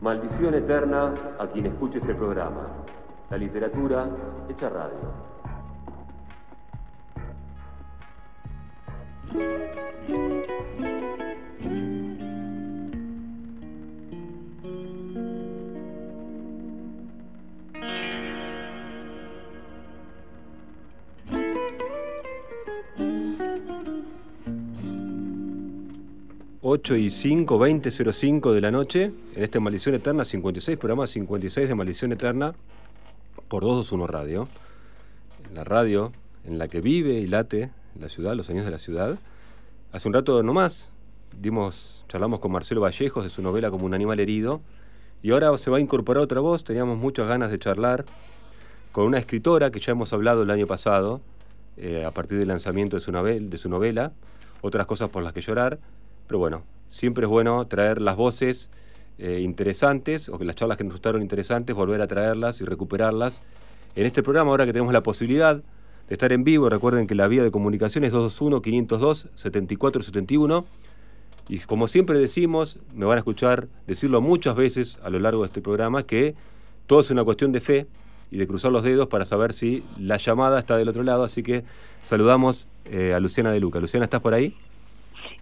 Maldición eterna a quien escuche este programa. La literatura hecha radio. ...8 y 5, 20.05 de la noche... ...en esta Maldición Eterna, 56, programa 56 de Maldición Eterna... ...por 221 Radio... ...la radio en la que vive y late la ciudad, los años de la ciudad. Hace un rato nomás dimos, charlamos con Marcelo Vallejos de su novela Como un animal herido. Y ahora se va a incorporar otra voz, teníamos muchas ganas de charlar con una escritora que ya hemos hablado el año pasado, eh, a partir del lanzamiento de su, novel, de su novela, otras cosas por las que llorar. Pero bueno, siempre es bueno traer las voces eh, interesantes, o que las charlas que nos gustaron interesantes, volver a traerlas y recuperarlas. En este programa, ahora que tenemos la posibilidad, de estar en vivo. Recuerden que la vía de comunicación es 221-502-7471. Y como siempre decimos, me van a escuchar decirlo muchas veces a lo largo de este programa, que todo es una cuestión de fe y de cruzar los dedos para saber si la llamada está del otro lado. Así que saludamos eh, a Luciana de Luca. Luciana, ¿estás por ahí?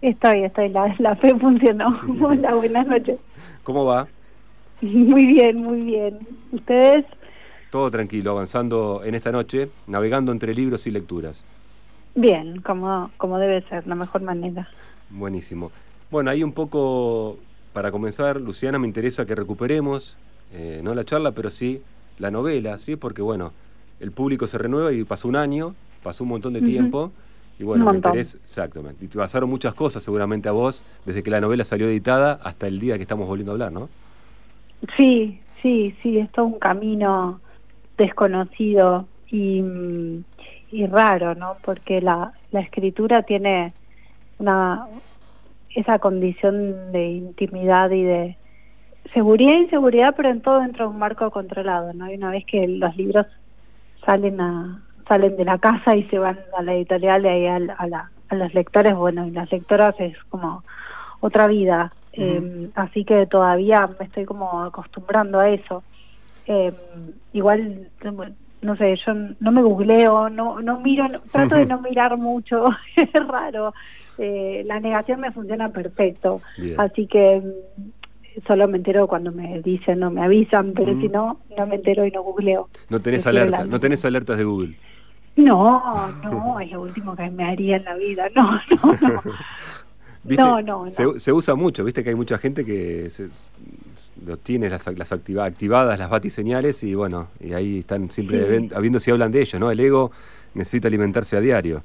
Estoy, estoy. La, la fe funcionó. Hola, buenas noches. ¿Cómo va? Muy bien, muy bien. ¿Ustedes? Todo tranquilo, avanzando en esta noche, navegando entre libros y lecturas. Bien, como, como debe ser, la mejor manera. Buenísimo. Bueno, ahí un poco, para comenzar, Luciana, me interesa que recuperemos, eh, no la charla, pero sí la novela, ¿sí? Porque, bueno, el público se renueva y pasó un año, pasó un montón de tiempo. Y bueno, me interesa, exactamente. Y te pasaron muchas cosas seguramente a vos, desde que la novela salió editada hasta el día que estamos volviendo a hablar, ¿no? Sí, sí, sí, es todo un camino desconocido y, raro, ¿no? Porque la, la escritura tiene una esa condición de intimidad y de seguridad e inseguridad, pero en todo dentro de un marco controlado, ¿no? Y una vez que los libros salen a salen de la casa y se van a la editorial y ahí a, la, a los lectores, bueno, y las lectoras es como otra vida. eh, así que todavía me estoy como acostumbrando a eso. Eh, igual, no sé, yo no me googleo, no, no miro, trato de no mirar mucho, es raro. Eh, la negación me funciona perfecto, así que mm, solo me entero cuando me dicen o me avisan, pero si no, no me entero y no googleo. No tenés alertas, no tenés alertas de Google. No, no, es lo último que me haría en la vida, no, no, no. No, no, Se, se, usa mucho, viste que hay mucha gente que se, lo tiene las, las activadas, las batiseñales, y bueno, y ahí están siempre habiendo si hablan de ello, ¿no? El ego necesita alimentarse a diario.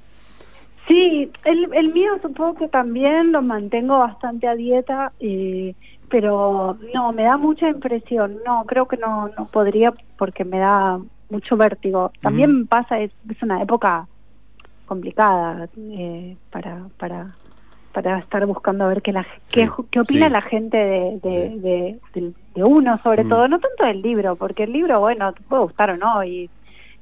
Sí, el, el mío supongo que también lo mantengo bastante a dieta, eh, pero no, me da mucha impresión. No, creo que no, no podría porque me da mucho vértigo. También pasa, es, es una época complicada eh, para, para para estar buscando a ver qué, la, qué, qué opina la gente de, de, uno, sobre todo, no tanto del libro, porque el libro, bueno, te puede gustar o no, y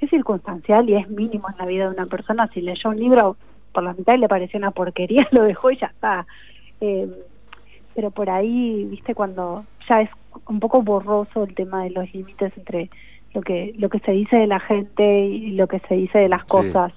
es circunstancial y es mínimo en la vida de una persona. Si leyó un libro por la mitad y le pareció una porquería, lo dejó y ya está. Eh, pero por ahí, viste, cuando ya es un poco borroso el tema de los límites entre lo que lo que se dice de la gente y lo que se dice de las cosas.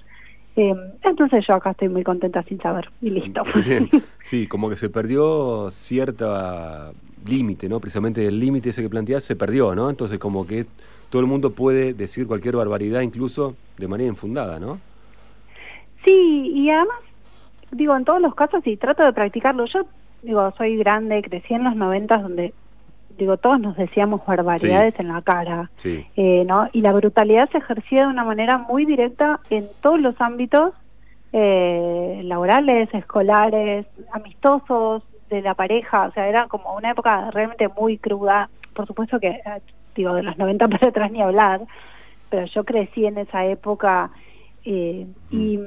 Eh, entonces yo acá estoy muy contenta sin saber y listo. Sí, como que se perdió cierta límite, ¿no? Precisamente el límite ese que planteás se perdió, ¿no? Entonces como que todo el mundo puede decir cualquier barbaridad incluso de manera infundada, ¿no? Sí, y además, digo, en todos los casos, y trato de practicarlo, yo digo, soy grande, crecí en los noventas donde digo, todos nos decíamos barbaridades en la cara, eh, ¿no? Y la brutalidad se ejercía de una manera muy directa en todos los ámbitos eh, laborales, escolares, amistosos, de la pareja, o sea, era como una época realmente muy cruda, por supuesto que, eh, digo, de los 90 para atrás ni hablar, pero yo crecí en esa época y mm. Y,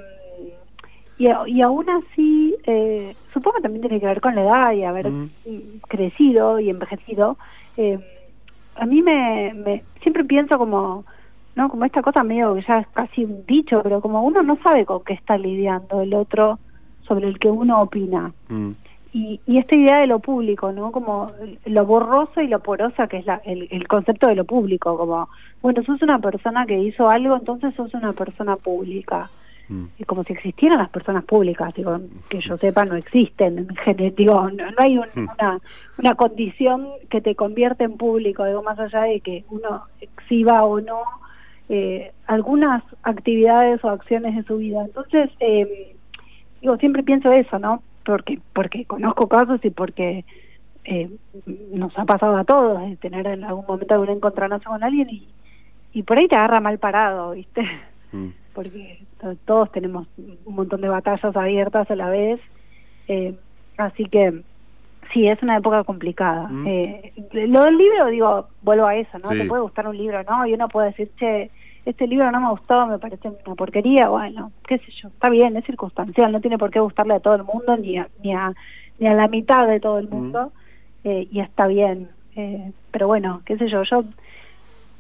y aún así, eh, supongo que también tiene que ver con la edad y haber crecido y envejecido. Eh, a mí me, me, siempre pienso como, ¿no? Como esta cosa medio que ya es casi un dicho, pero como uno no sabe con qué está lidiando el otro sobre el que uno opina. Mm. y, y, esta idea de lo público, ¿no? Como lo borroso y lo porosa que es la, el, el, concepto de lo público, como, bueno, sos una persona que hizo algo, entonces sos una persona pública. Mm. Como si existieran las personas públicas, digo, que yo sepa, no existen, digo, no, no hay mm. una, una condición que te convierte en público, digo, más allá de que uno exhiba o no eh, algunas actividades o acciones de su vida. Entonces, eh, digo, siempre pienso eso, ¿no? Porque, porque conozco casos y porque eh, nos ha pasado a todos de tener en algún momento algún encontronazo con alguien y, y por ahí te agarra mal parado, ¿viste? Mm. Porque todos tenemos un montón de batallas abiertas a la vez. Eh, así que sí, es una época complicada. Mm. Eh, lo del libro, digo, vuelvo a eso, ¿no? Te puede gustar un libro, ¿no? Y uno puede decir, che, este libro no me gustó, me parece una porquería, bueno, qué sé yo, está bien, es circunstancial, no tiene por qué gustarle a todo el mundo, ni a, ni a, ni a la mitad de todo el mundo, eh, y está bien. Eh, pero bueno, qué sé yo, yo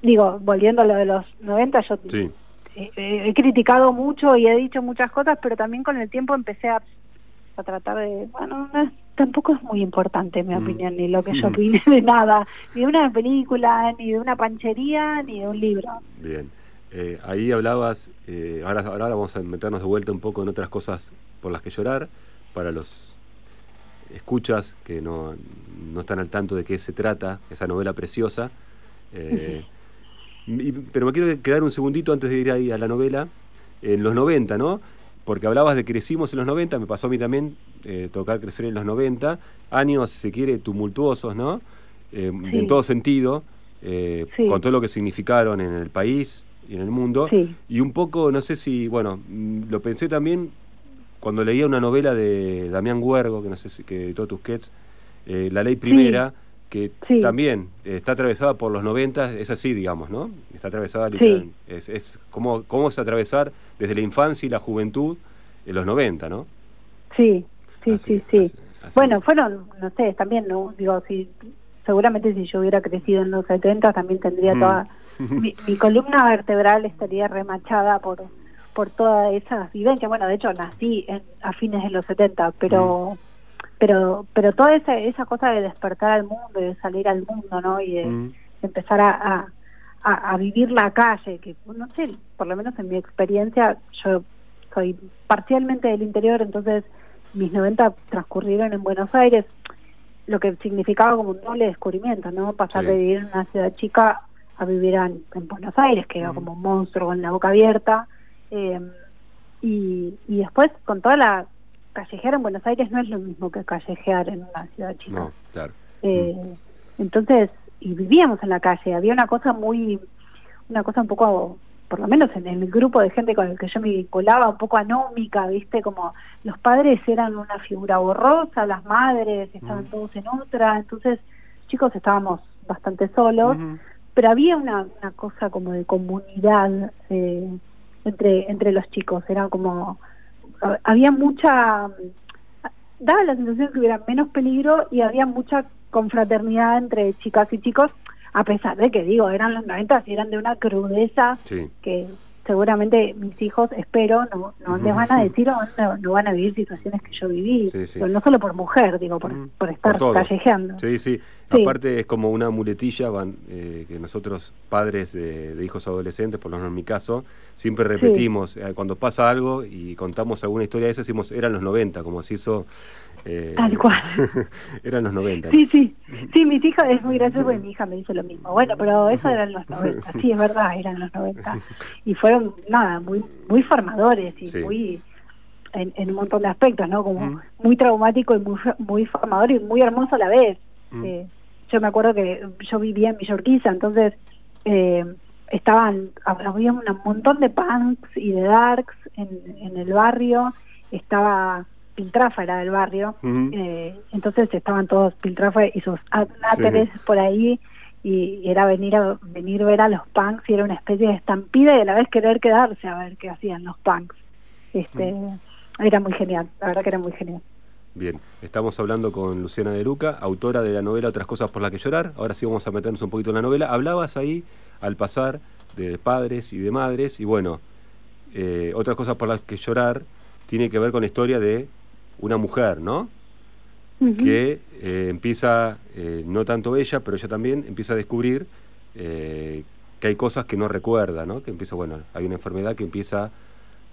digo, volviendo a lo de los 90, yo he criticado mucho y he dicho muchas cosas, pero también con el tiempo empecé a, a tratar de, bueno, tampoco es muy importante mi mm. opinión, ni lo que yo opine de nada, ni de una película, ni de una panchería, ni de un libro. Bien. Eh, ahí hablabas, eh, ahora, ahora vamos a meternos de vuelta un poco en otras cosas por las que llorar, para los escuchas que no, no están al tanto de qué se trata, esa novela preciosa. Eh, pero me quiero quedar un segundito antes de ir ahí a la novela, en los 90, ¿no? Porque hablabas de crecimos en los 90, me pasó a mí también tocar crecer en los 90, años, si se quiere, tumultuosos, ¿no? En todo sentido, con todo lo que significaron en el país, y en el mundo. Y un poco, no sé si, bueno, mm, lo pensé también cuando leía una novela de Damián Huergo, que no sé si que editó Tusquets, eh, La Ley Primera, que también está atravesada por los 90, es así, digamos, ¿no? Está atravesada literalmente. Es, es cómo, cómo es atravesar desde la infancia y la juventud en los 90, ¿no? Sí, sí, sí, sí. Bueno, fueron, no sé, también, ¿no? Digo, si seguramente si yo hubiera crecido en los 70 también tendría mm. toda mi, columna vertebral estaría remachada por por toda esa vivencia. Bueno, de hecho nací a fines de los 70, pero mm. Pero pero toda esa esa cosa de despertar al mundo, de salir al mundo, ¿no? Y de mm. empezar a, a, vivir la calle, que no sé, por lo menos en mi experiencia, yo soy parcialmente del interior, entonces mis 90 transcurrieron en Buenos Aires, lo que significaba como un doble descubrimiento, ¿no? Pasar de vivir en una ciudad chica a vivir en, Buenos Aires, que era como un monstruo con la boca abierta. Eh, y, y después, con toda la callejear en Buenos Aires no es lo mismo que callejear en una ciudad chica. No, claro. Eh, entonces, y vivíamos en la calle, había una cosa muy, una cosa un poco por lo menos en el grupo de gente con el que yo me vinculaba, un poco anómica, ¿viste? Como los padres eran una figura borrosa, las madres estaban mm. todos en otra, entonces chicos estábamos bastante solos, pero había una, una, cosa como de comunidad eh, entre, entre los chicos, era como, había mucha, daba la sensación que hubiera menos peligro y había mucha confraternidad entre chicas y chicos, a pesar de que digo, eran los 90 y eran de una crudeza que seguramente mis hijos, espero, no, no les van a decir o no, van a vivir situaciones que yo viví, Pero no solo por mujer, digo, por, por estar callejeando. Sí, sí, Aparte es como una muletilla van, eh, que nosotros, padres de, hijos adolescentes, por lo menos en mi caso, siempre repetimos, eh, cuando pasa algo y contamos alguna historia de esa, decimos, eran los 90, como si eso eh, Tal cual. eran los 90. Sí, sí. Sí, mis hijas, es muy gracioso porque mi hija me dice lo mismo. Bueno, pero eso eran los 90. Sí, es verdad, eran los 90. Y fueron, nada, muy muy formadores y muy. En, un montón de aspectos, ¿no? Como muy traumático y muy, muy formador y muy hermoso a la vez. Eh, yo me acuerdo que yo vivía en Villorquiza, entonces eh, estaban, había un montón de punks y de darks en, en el barrio, estaba Piltrafa era del barrio, eh, entonces estaban todos Piltrafa y sus náteres por ahí y era venir a venir a ver a los punks y era una especie de estampida y a la vez querer quedarse a ver qué hacían los punks. Este, Era muy genial, la verdad que era muy genial. Bien, estamos hablando con Luciana de Luca, autora de la novela Otras cosas por las que llorar. Ahora sí vamos a meternos un poquito en la novela. Hablabas ahí, al pasar, de padres y de madres, y bueno, eh, Otras cosas por las que llorar tiene que ver con la historia de una mujer, ¿no? que eh, empieza, eh, no tanto ella, pero ella también empieza a descubrir eh, que hay cosas que no recuerda, ¿no? Que empieza, bueno, hay una enfermedad que empieza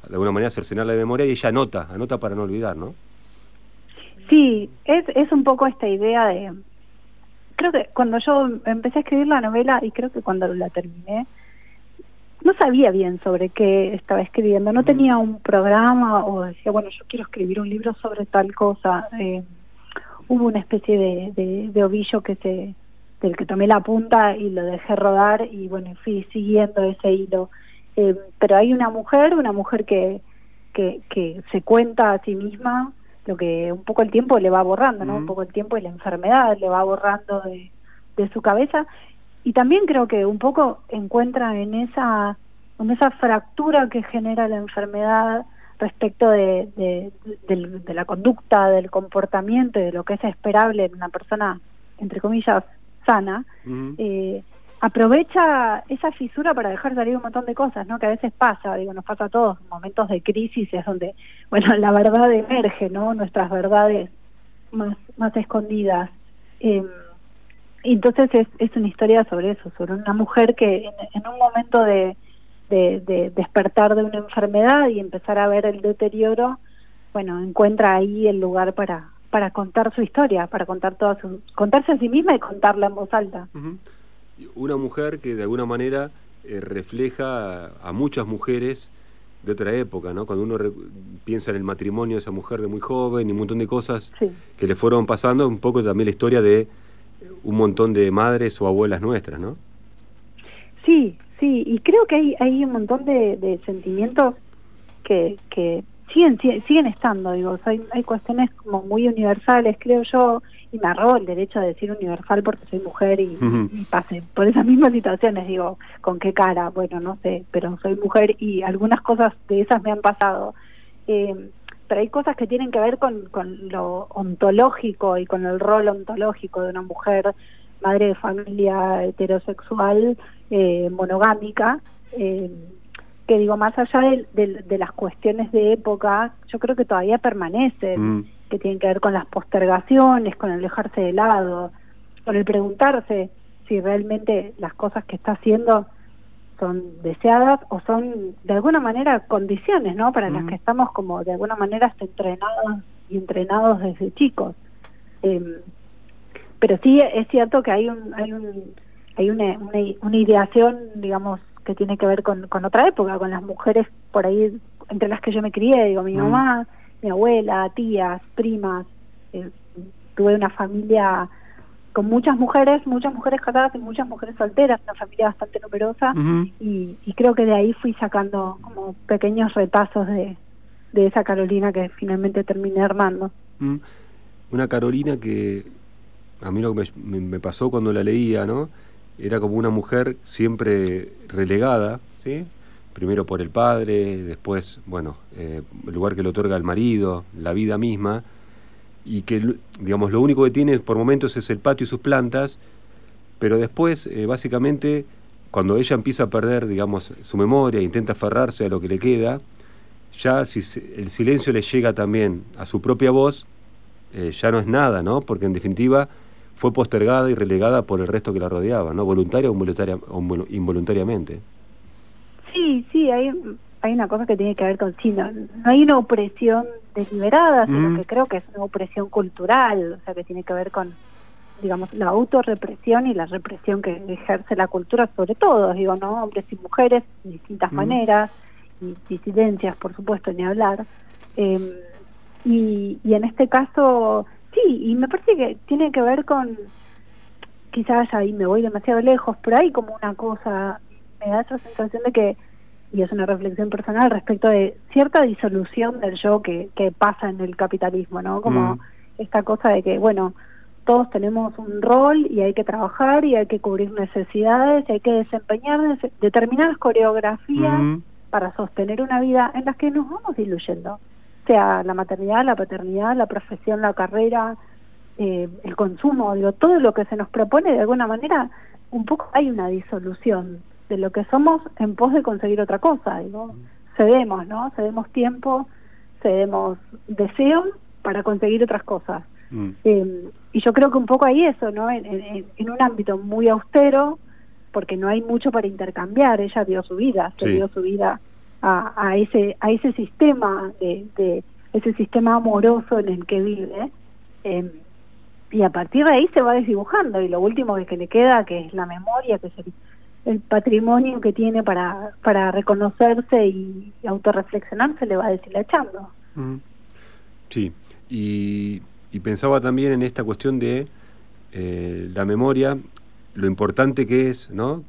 de alguna manera a cercenar la memoria y ella anota, anota para no olvidar, ¿no? Sí, es, es un poco esta idea de... Creo que cuando yo empecé a escribir la novela y creo que cuando la terminé, no sabía bien sobre qué estaba escribiendo, no tenía un programa o decía, bueno, yo quiero escribir un libro sobre tal cosa. Eh, hubo una especie de, de, ovillo que se del que tomé la punta y lo dejé rodar y bueno, fui siguiendo ese hilo. Eh, pero hay una mujer, una mujer que, que, que se cuenta a sí misma lo que un poco el tiempo le va borrando, ¿no? Un poco el tiempo y la enfermedad le va borrando de, de su cabeza. Y también creo que un poco encuentra en esa, en esa fractura que genera la enfermedad respecto de, de, la conducta, del comportamiento y de lo que es esperable en una persona, entre comillas, sana, eh, aprovecha esa fisura para dejar salir un montón de cosas, ¿no? Que a veces pasa, digo, nos pasa a todos, momentos de crisis es donde, bueno, la verdad emerge, ¿no? Nuestras verdades más, más escondidas. Eh, entonces es, es una historia sobre eso, sobre una mujer que en, un momento de, de, despertar de una enfermedad y empezar a ver el deterioro, bueno, encuentra ahí el lugar para, para contar su historia, para contar toda su, contarse a sí misma y contarla en voz alta. Una mujer que de alguna manera eh, refleja a, muchas mujeres de otra época, ¿no? Cuando uno piensa en el matrimonio de esa mujer de muy joven y un montón de cosas que le fueron pasando, un poco también la historia de un montón de madres o abuelas nuestras, ¿no? Sí, sí, y creo que hay, hay un montón de, sentimientos que, que siguen, siguen estando, digo, hay, hay cuestiones como muy universales, creo yo, y me arrobo el derecho de decir universal porque soy mujer y, pase por esas mismas situaciones, digo, ¿con qué cara? Bueno, no sé, pero soy mujer y algunas cosas de esas me han pasado. Eh, pero hay cosas que tienen que ver con, con lo ontológico y con el rol ontológico de una mujer madre de familia heterosexual eh, monogámica eh, que digo más allá de, de, las cuestiones de época yo creo que todavía permanecen mm. Que tienen que ver con las postergaciones con el dejarse de lado con el preguntarse si realmente las cosas que está haciendo son deseadas o son de alguna manera condiciones, ¿no? Para las que estamos como de alguna manera entrenados y entrenados desde chicos. Em, pero sí es cierto que hay un hay un hay una, una, ideación, digamos, que tiene que ver con, con otra época, con las mujeres por ahí entre las que yo me crié, digo, mi mamá, mi abuela, tías, primas, eh, tuve una familia con muchas mujeres, muchas mujeres casadas y muchas mujeres solteras, una familia bastante numerosa, y, creo que de ahí fui sacando como pequeños retazos de, de esa Carolina que finalmente terminé armando. Una Carolina que a mí lo que me, pasó cuando la leía, ¿no? Era como una mujer siempre relegada, ¿sí? Primero por el padre, después, bueno, eh, el lugar que le otorga el marido, la vida misma, y que, digamos, lo único que tiene por momentos es el patio y sus plantas, pero después, eh, básicamente, cuando ella empieza a perder, digamos, su memoria, intenta aferrarse a lo que le queda, ya si el silencio le llega también a su propia voz, eh, ya no es nada, ¿no? Porque en definitiva fue postergada y relegada por el resto que la rodeaba, ¿no? Voluntaria o, o involuntariamente. Sí, sí, hay, hay una cosa que tiene que ver con sí, no, hay una opresión deliberada, sino mm. que creo que es una opresión cultural, o sea, que tiene que ver con, digamos, la autorrepresión y la represión que ejerce la cultura sobre todo, digo, ¿no? Hombres y mujeres de distintas mm. maneras, y disidencias, por supuesto, ni hablar. Em, y, y en este caso, sí, y me parece que tiene que ver con, quizás ahí me voy demasiado lejos, pero hay como una cosa, me da esa sensación de que y es una reflexión personal respecto de cierta disolución del yo que, que pasa en el capitalismo, ¿no? Como mm. esta cosa de que, bueno, todos tenemos un rol y hay que trabajar y hay que cubrir necesidades y hay que desempeñar determinadas coreografías mm. para sostener una vida en las que nos vamos diluyendo, sea la maternidad, la paternidad, la profesión, la carrera, eh, el consumo, digo, todo lo que se nos propone de alguna manera, un poco hay una disolución de lo que somos en pos de conseguir otra cosa. Digo, cedemos, ¿no? Cedemos tiempo, cedemos deseo para conseguir otras cosas. Mm. Eh, y yo creo que un poco ahí eso, ¿no? En, un ámbito muy austero, porque no hay mucho para intercambiar, ella dio su vida, se dio su vida a, ese a ese sistema de, ese sistema amoroso en el que vive eh, y a partir de ahí se va desdibujando y lo último que, le queda que es la memoria que es el, patrimonio que tiene para para reconocerse y, autorreflexionar se le va deshilachando mm. sí y, pensaba también en esta cuestión de eh, la memoria lo importante que es no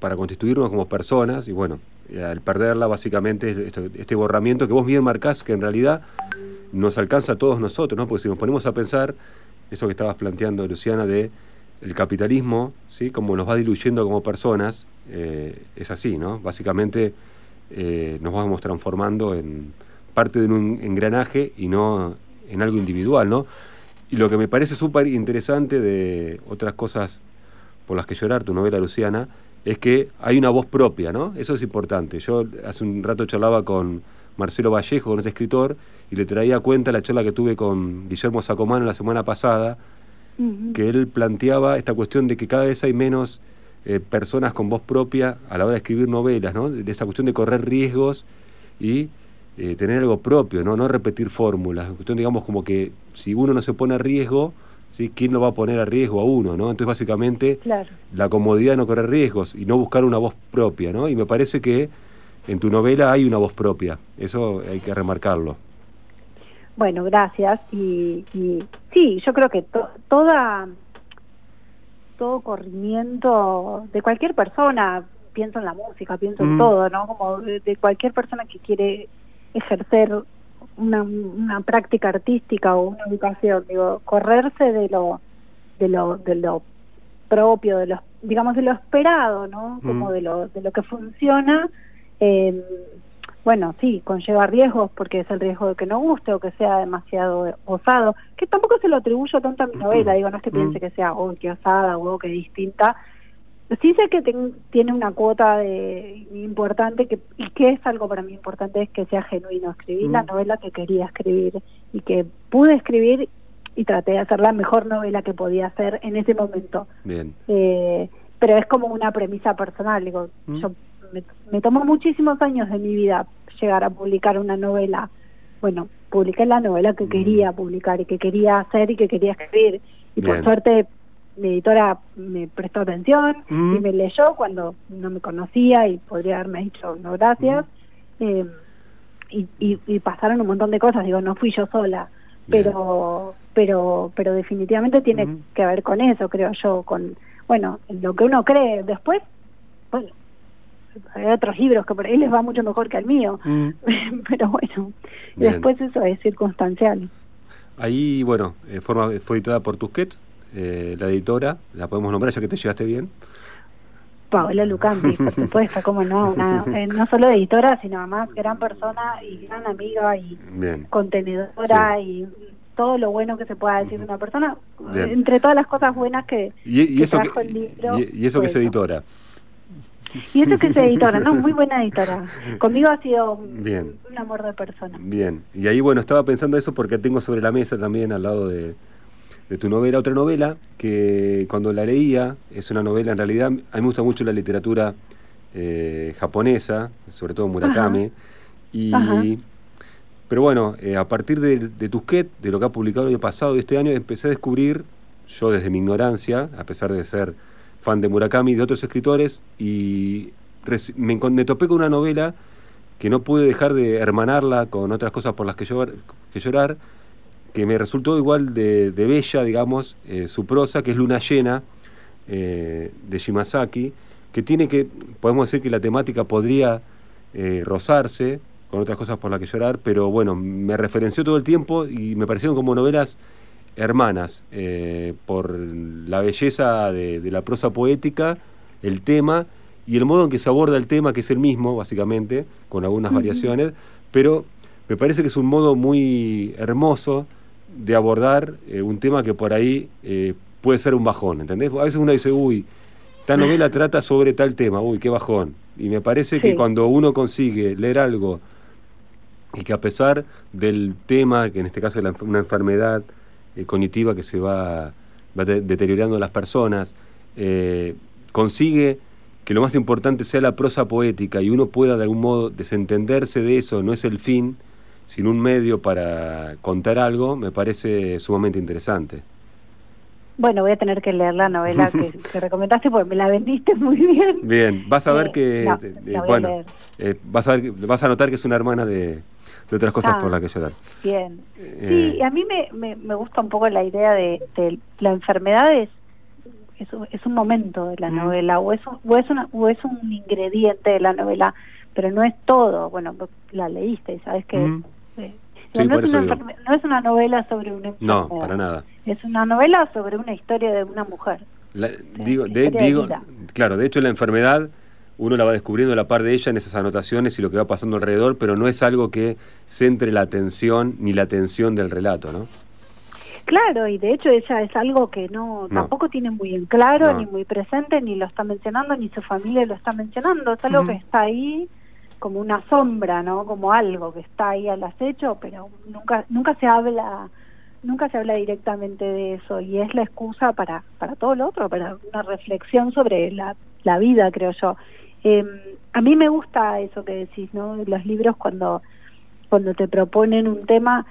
para constituirnos como personas y bueno al perderla básicamente este, borramiento que vos bien marcás que en realidad nos alcanza a todos nosotros, ¿no? Porque si nos ponemos a pensar eso que estabas planteando, Luciana, de el capitalismo, ¿sí? Como nos va diluyendo como personas, eh, es así, ¿no? Básicamente eh, nos vamos transformando en parte de un engranaje y no en algo individual, ¿no? Y lo que me parece súper interesante de otras cosas por las que llorar, tu novela Luciana, es que hay una voz propia, ¿no? Eso es importante. Yo hace un rato charlaba con Marcelo Vallejo, con este escritor, y le traía cuenta la charla que tuve con Guillermo Sacomano la semana pasada, que él planteaba esta cuestión de que cada vez hay menos eh, personas con voz propia a la hora de escribir novelas, ¿no? De esta cuestión de correr riesgos y eh, tener algo propio, ¿no? No repetir fórmulas. Cuestión, digamos, como que si uno no se pone a riesgo, ¿sí? ¿quién lo va a poner a riesgo a uno? ¿no? Entonces, básicamente, la comodidad de no correr riesgos y no buscar una voz propia, ¿no? Y me parece que en tu novela hay una voz propia, eso hay que remarcarlo. Bueno, gracias. Y, sí, yo creo que toda todo corrimiento de cualquier persona, pienso en la música, pienso en mm. todo, ¿no? Como de, cualquier persona que quiere ejercer una, una práctica artística o una educación, digo, correrse de lo de lo de lo propio, de lo digamos de lo esperado, ¿no? Como mm. de lo de lo que funciona eh, bueno, sí, conlleva riesgos porque es el riesgo de que no guste o que sea demasiado osado, que tampoco se lo atribuyo tanto a mi novela, digo, no es que piense que sea, oh, qué osada o oh, qué distinta, sí sé que tiene una cuota de, importante que, y que es algo para mí importante es que sea genuino. Escribí la mm. novela que quería escribir y que pude escribir y traté de hacer la mejor novela que podía hacer en ese momento. Bien. Eh, pero es como una premisa personal. Digo, mm. yo me, me, tomó muchísimos años de mi vida llegar a publicar una novela. Bueno, publiqué la novela que mm. quería publicar y que quería hacer y que quería escribir. Y por suerte mi editora me prestó atención y mm. me leyó cuando no me conocía y podría haberme dicho no gracias. Mm. Eh, y, pasaron un montón de cosas, digo, no fui yo sola, pero pero pero definitivamente tiene que ver con eso, creo yo, con, bueno, lo que uno cree. Después, hay otros libros que por ahí les va mucho mejor que al mío, pero bueno, después eso es circunstancial. Ahí, bueno, eh, forma, fue editada por Tusquet, eh, la editora, la podemos nombrar ya que te llevaste bien. Paola Lucampi, por supuesto, cómo no, eh, no solo editora, sino además gran persona y gran amiga y contenedora y todo lo bueno que se pueda decir de una persona, entre todas las cosas buenas que, y, eso trajo el libro. Y, eso que es editora. Y eso que es editora, ¿no? Muy buena editora. Conmigo ha sido un amor de persona. Bien. Y ahí, bueno, estaba pensando eso porque tengo sobre la mesa también al lado de, de tu novela, otra novela que cuando la leía, es una novela en realidad, a mí me gusta mucho la literatura eh, japonesa, sobre todo Murakami, y, pero bueno, eh, a partir de, de Tusquet, de lo que ha publicado el año pasado y este año, empecé a descubrir, yo desde mi ignorancia, a pesar de ser fan de Murakami y de otros escritores, y me, topé con una novela que no pude dejar de hermanarla con otras cosas por las que, llorar, que llorar que me resultó igual de, bella, digamos, eh, su prosa, que es Luna Llena, eh, de Shimasaki, que tiene que, podemos decir que la temática podría eh, rozarse con otras cosas por las que llorar, pero bueno, me referenció todo el tiempo y me parecieron como novelas hermanas, por la belleza de, la prosa poética, el tema y el modo en que se aborda el tema, que es el mismo, básicamente, con algunas variaciones, pero me parece que es un modo muy hermoso de abordar eh, un tema que por ahí eh, puede ser un bajón, ¿entendés? A veces uno dice, uy, esta novela trata sobre tal tema, uy, qué bajón. Y me parece que cuando uno consigue leer algo y que a pesar del tema, que en este caso es una enfermedad eh, cognitiva que se va, va de- deteriorando en las personas, eh, consigue que lo más importante sea la prosa poética y uno pueda de algún modo desentenderse de eso, no es el fin, sino un medio para contar algo, me parece sumamente interesante. Bueno, voy a tener que leer la novela que, que recomendaste porque me la vendiste muy bien. Bien, vas a ver Eh, que, eh, a bueno, eh, vas, a ver, que- vas a notar que es una hermana de, de otras cosas Ah. por las que llorar. Bien. Eh, Sí, y a mí me, me, me gusta un poco la idea de, de la enfermedad es, es, un- es un momento de la Mm. novela o es, un, o, es una, o es un ingrediente de la novela, pero no es todo. Bueno, la leíste y sabes que... Mm. eh, Sí, no, es una no es una novela sobre una no, enfermedad. para nada. Es una novela sobre una historia de una mujer. La- digo, de, historia de digo, claro, de hecho la enfermedad uno la va descubriendo a la par de ella en esas anotaciones y lo que va pasando alrededor, pero no es algo que centre la atención ni la atención del relato, ¿no? Claro, y de hecho ella es algo que no, No. tampoco tiene muy en claro, No. ni muy presente, ni lo está mencionando, ni su familia lo está mencionando. Es algo que está ahí como una sombra, ¿no? Como algo que está ahí al acecho, pero nunca nunca se habla nunca se habla directamente de eso y es la excusa para para todo lo otro, para una reflexión sobre la, la vida, creo yo. Eh, a mí me gusta eso que decís, ¿no? Los libros cuando cuando te proponen un tema,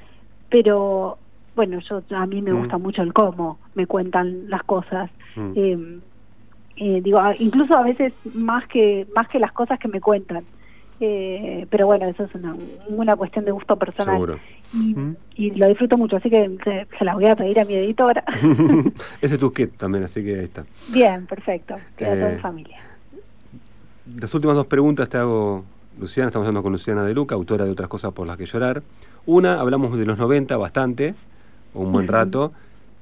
pero bueno, yo a mí me Mm. gusta mucho el cómo me cuentan las cosas. Mm. Eh, eh, digo, incluso a veces más que más que las cosas que me cuentan. Eh, pero bueno, eso es una, una cuestión de gusto personal. Seguro. Y, Mm. y lo disfruto mucho, así que se, se la voy a pedir a mi editora. Ese es tu kit también, así que ahí está. Bien, perfecto. Queda todo Eh, en familia. Las últimas dos preguntas te hago, Luciana, estamos hablando con Luciana de Luca, autora de otras cosas por las que llorar. Una, hablamos de los 90 bastante, o un buen rato,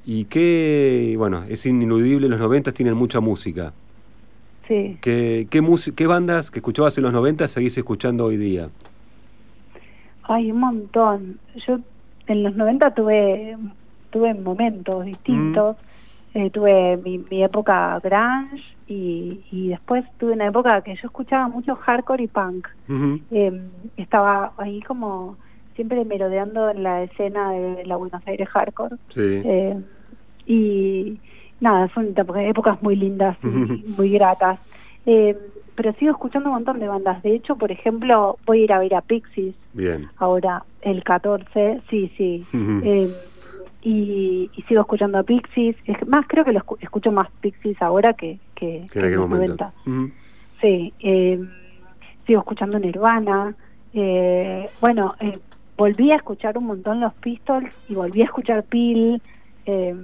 y que, bueno, es ineludible, los 90 tienen mucha música. Sí. ¿Qué, qué, qué bandas que escuchabas en los 90 seguís escuchando hoy día? Hay un montón. Yo en los 90 tuve tuve momentos distintos. Eh, tuve mi, mi época grunge y, y después tuve una época que yo escuchaba mucho hardcore y punk. Eh, estaba ahí como siempre merodeando en la escena de la Buenos Aires hardcore. Sí. Eh, y nada, son épocas muy lindas y muy gratas. Eh, pero sigo escuchando un montón de bandas. De hecho, por ejemplo, voy a ir a ver a Pixies Bien. ahora el 14, sí, sí. Eh, y, y sigo escuchando a Pixies. Es más, creo que lo escu- escucho más Pixies ahora que, que, Que en aquel los momento. 90. Ujú. Sí, eh, sigo escuchando Nirvana. Eh, bueno, eh, volví a escuchar un montón los Pistols y volví a escuchar Peel. eh,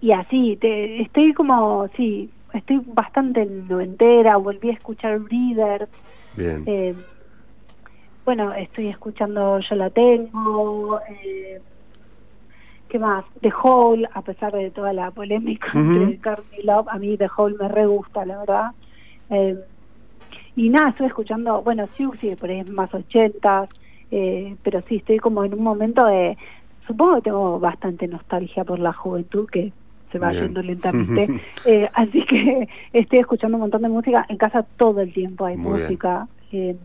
y así, te- estoy como, sí, estoy bastante noventera. Volví a escuchar Breeders. Bien. Eh, bueno, estoy escuchando Yo la tengo. Eh, ¿Qué más? The Hole, a pesar de toda la polémica entre Courtney Love, a mí The Hole me re gusta, la verdad. Eh, y nada, estoy escuchando, bueno, Siouxsie, por ahí es más ochentas, eh, pero sí, estoy como en un momento de, supongo que tengo bastante nostalgia por la juventud, que se va Bien. yendo lentamente, eh, así que estoy escuchando un montón de música, en casa todo el tiempo hay Muy música, eh,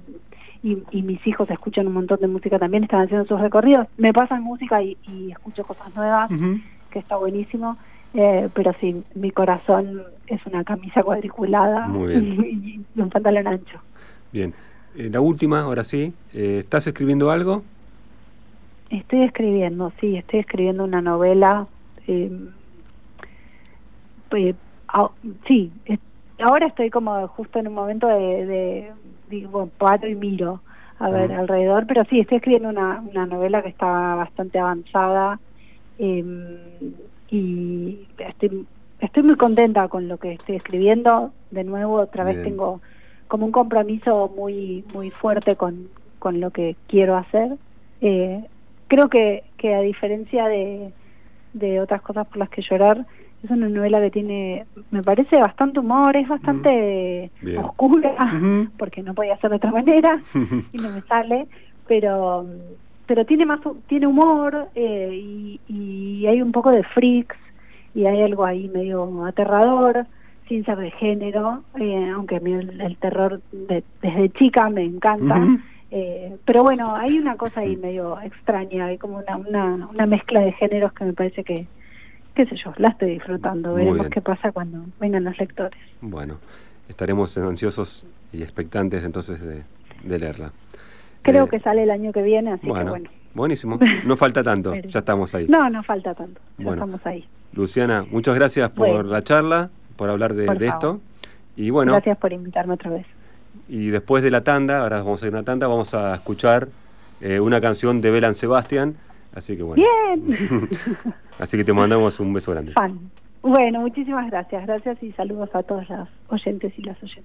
y, y mis hijos escuchan un montón de música también, están haciendo sus recorridos, me pasan música y, y escucho cosas nuevas, que está buenísimo, eh, pero sí, mi corazón es una camisa cuadriculada y, y un pantalón ancho. Bien. Eh, la última, ahora sí. Eh, ¿Estás escribiendo algo? Estoy escribiendo, sí, estoy escribiendo una novela. eh, ah, sí, es- ahora estoy como justo en un momento de, de digo, paro y miro a ver alrededor, pero sí, estoy escribiendo una, una novela que está bastante avanzada eh, y estoy, estoy muy contenta con lo que estoy escribiendo. De nuevo, otra vez Bien. tengo como un compromiso muy muy fuerte con, con lo que quiero hacer. Eh, creo que, que a diferencia de, de otras cosas por las que llorar, es una novela que tiene, me parece, bastante humor, es bastante Bien. oscura, porque no podía ser de otra manera y no me sale, pero pero tiene más tiene humor eh, y, y hay un poco de freaks y hay algo ahí medio aterrador sin ser de género, eh, aunque a mí el, el terror de- desde chica me encanta. Eh, pero bueno, hay una cosa ahí medio extraña, hay como una, una, una mezcla de géneros que me parece que, qué sé yo, la estoy disfrutando. Muy Veremos bien. qué pasa cuando vengan los lectores. Bueno, estaremos ansiosos y expectantes entonces de, de leerla. Creo Eh, que sale el año que viene, así bueno, que bueno. buenísimo. No falta tanto, ya estamos ahí. No, no falta tanto, ya Bueno. estamos ahí. Luciana, muchas gracias por Bueno. la charla, por hablar de, Por de favor. esto. Y bueno, Gracias por invitarme otra vez. y después de la tanda, ahora vamos a ir a una tanda, vamos a escuchar eh, una canción de Belan Sebastián. Así que bueno. Bien, Así que te mandamos un beso grande. Bueno, muchísimas gracias. Gracias y saludos a todos los oyentes y las oyentes.